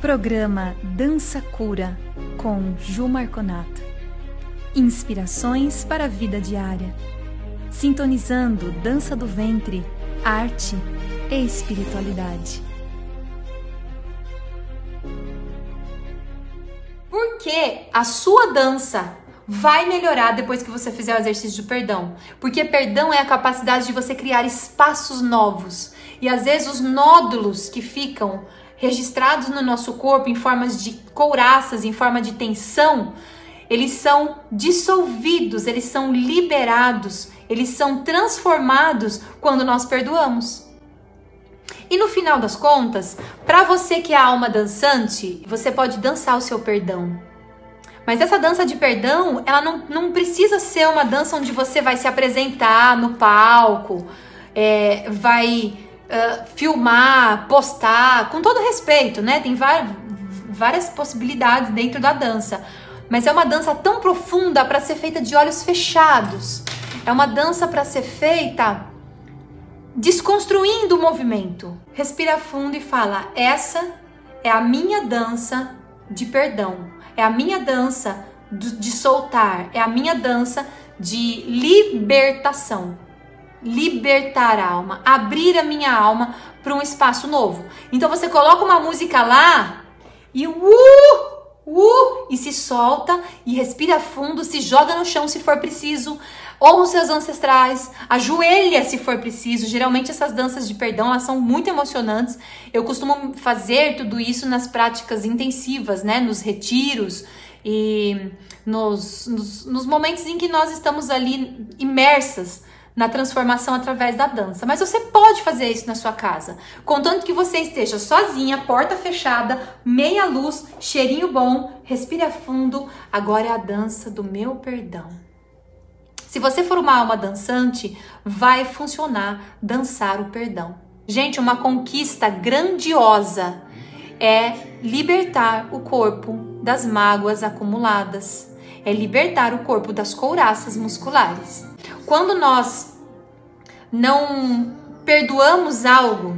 Programa Dança Cura com Ju Marconato. Inspirações para a vida diária. Sintonizando dança do ventre, arte e espiritualidade. Porque a sua dança vai melhorar depois que você fizer o exercício de perdão. Porque perdão é a capacidade de você criar espaços novos. E às vezes os nódulos que ficam registrados no nosso corpo em formas de couraças, em forma de tensão, eles são dissolvidos, eles são liberados, eles são transformados quando nós perdoamos. E no final das contas, para você que é alma dançante, você pode dançar o seu perdão. Mas essa dança de perdão, ela não, não precisa ser uma dança onde você vai se apresentar no palco, é, vai uh, filmar, postar, com todo respeito, né? Tem várias possibilidades dentro da dança. Mas é uma dança tão profunda para ser feita de olhos fechados. É uma dança para ser feita desconstruindo o movimento. Respira fundo e fala: essa é a minha dança de perdão. É a minha dança de soltar. É a minha dança de libertação libertar a alma, abrir a minha alma para um espaço novo. Então você coloca uma música lá e uh, uh, e se solta e respira fundo, se joga no chão se for preciso, ou os seus ancestrais, ajoelha se for preciso. Geralmente essas danças de perdão, elas são muito emocionantes. Eu costumo fazer tudo isso nas práticas intensivas, né, nos retiros e nos, nos, nos momentos em que nós estamos ali imersas na transformação através da dança. Mas você pode fazer isso na sua casa, contanto que você esteja sozinha, porta fechada, meia luz, cheirinho bom, respire fundo. Agora é a dança do meu perdão. Se você for uma alma dançante, vai funcionar dançar o perdão. Gente, uma conquista grandiosa é libertar o corpo das mágoas acumuladas, é libertar o corpo das couraças musculares. Quando nós não perdoamos algo,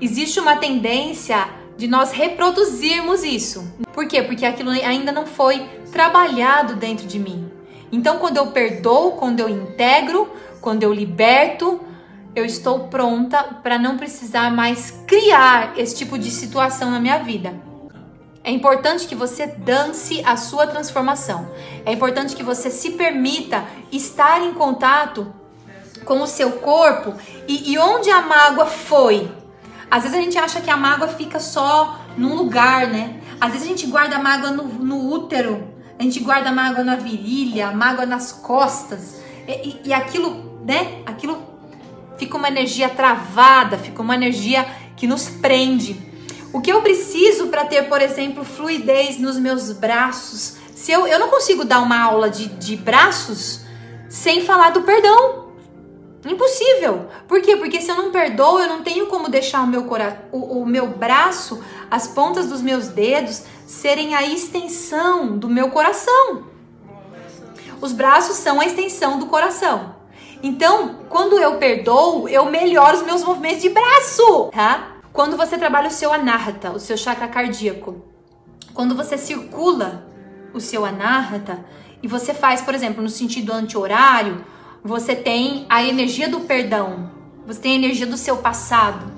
existe uma tendência de nós reproduzirmos isso. Por quê? Porque aquilo ainda não foi trabalhado dentro de mim. Então, quando eu perdoo, quando eu integro, quando eu liberto, eu estou pronta para não precisar mais criar esse tipo de situação na minha vida. É importante que você dance a sua transformação. É importante que você se permita estar em contato com o seu corpo e, e onde a mágoa foi. Às vezes a gente acha que a mágoa fica só num lugar, né? Às vezes a gente guarda a mágoa no, no útero, a gente guarda a mágoa na virilha, a mágoa nas costas. E, e, e aquilo, né? Aquilo fica uma energia travada, fica uma energia que nos prende. O que eu preciso para ter, por exemplo, fluidez nos meus braços? Se eu, eu não consigo dar uma aula de, de braços sem falar do perdão. Impossível. Por quê? Porque se eu não perdoo, eu não tenho como deixar o meu, cora o, o meu braço, as pontas dos meus dedos, serem a extensão do meu coração. Os braços são a extensão do coração. Então, quando eu perdoo, eu melhoro os meus movimentos de braço, tá? Quando você trabalha o seu anahata, o seu chakra cardíaco, quando você circula o seu anahata e você faz, por exemplo, no sentido anti-horário, você tem a energia do perdão, você tem a energia do seu passado.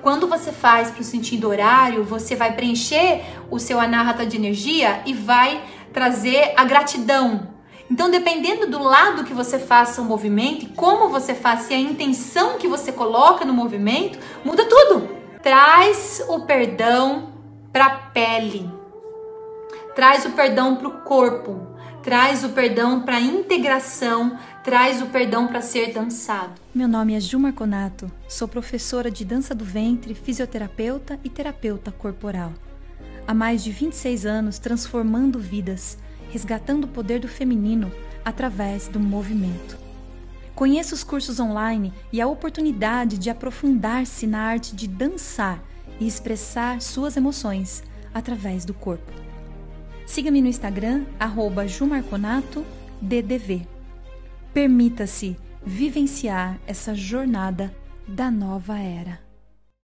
Quando você faz para o sentido horário, você vai preencher o seu anahata de energia e vai trazer a gratidão. Então, dependendo do lado que você faça o movimento e como você faça e a intenção que você coloca no movimento, muda tudo. Traz o perdão para a pele. Traz o perdão para o corpo. Traz o perdão para integração. Traz o perdão para ser dançado. Meu nome é Ju Marconato. Sou professora de dança do ventre, fisioterapeuta e terapeuta corporal. Há mais de 26 anos transformando vidas, resgatando o poder do feminino através do movimento. Conheça os cursos online e a oportunidade de aprofundar-se na arte de dançar e expressar suas emoções através do corpo. Siga-me no Instagram, jumarconatoddv. Permita-se vivenciar essa jornada da nova era.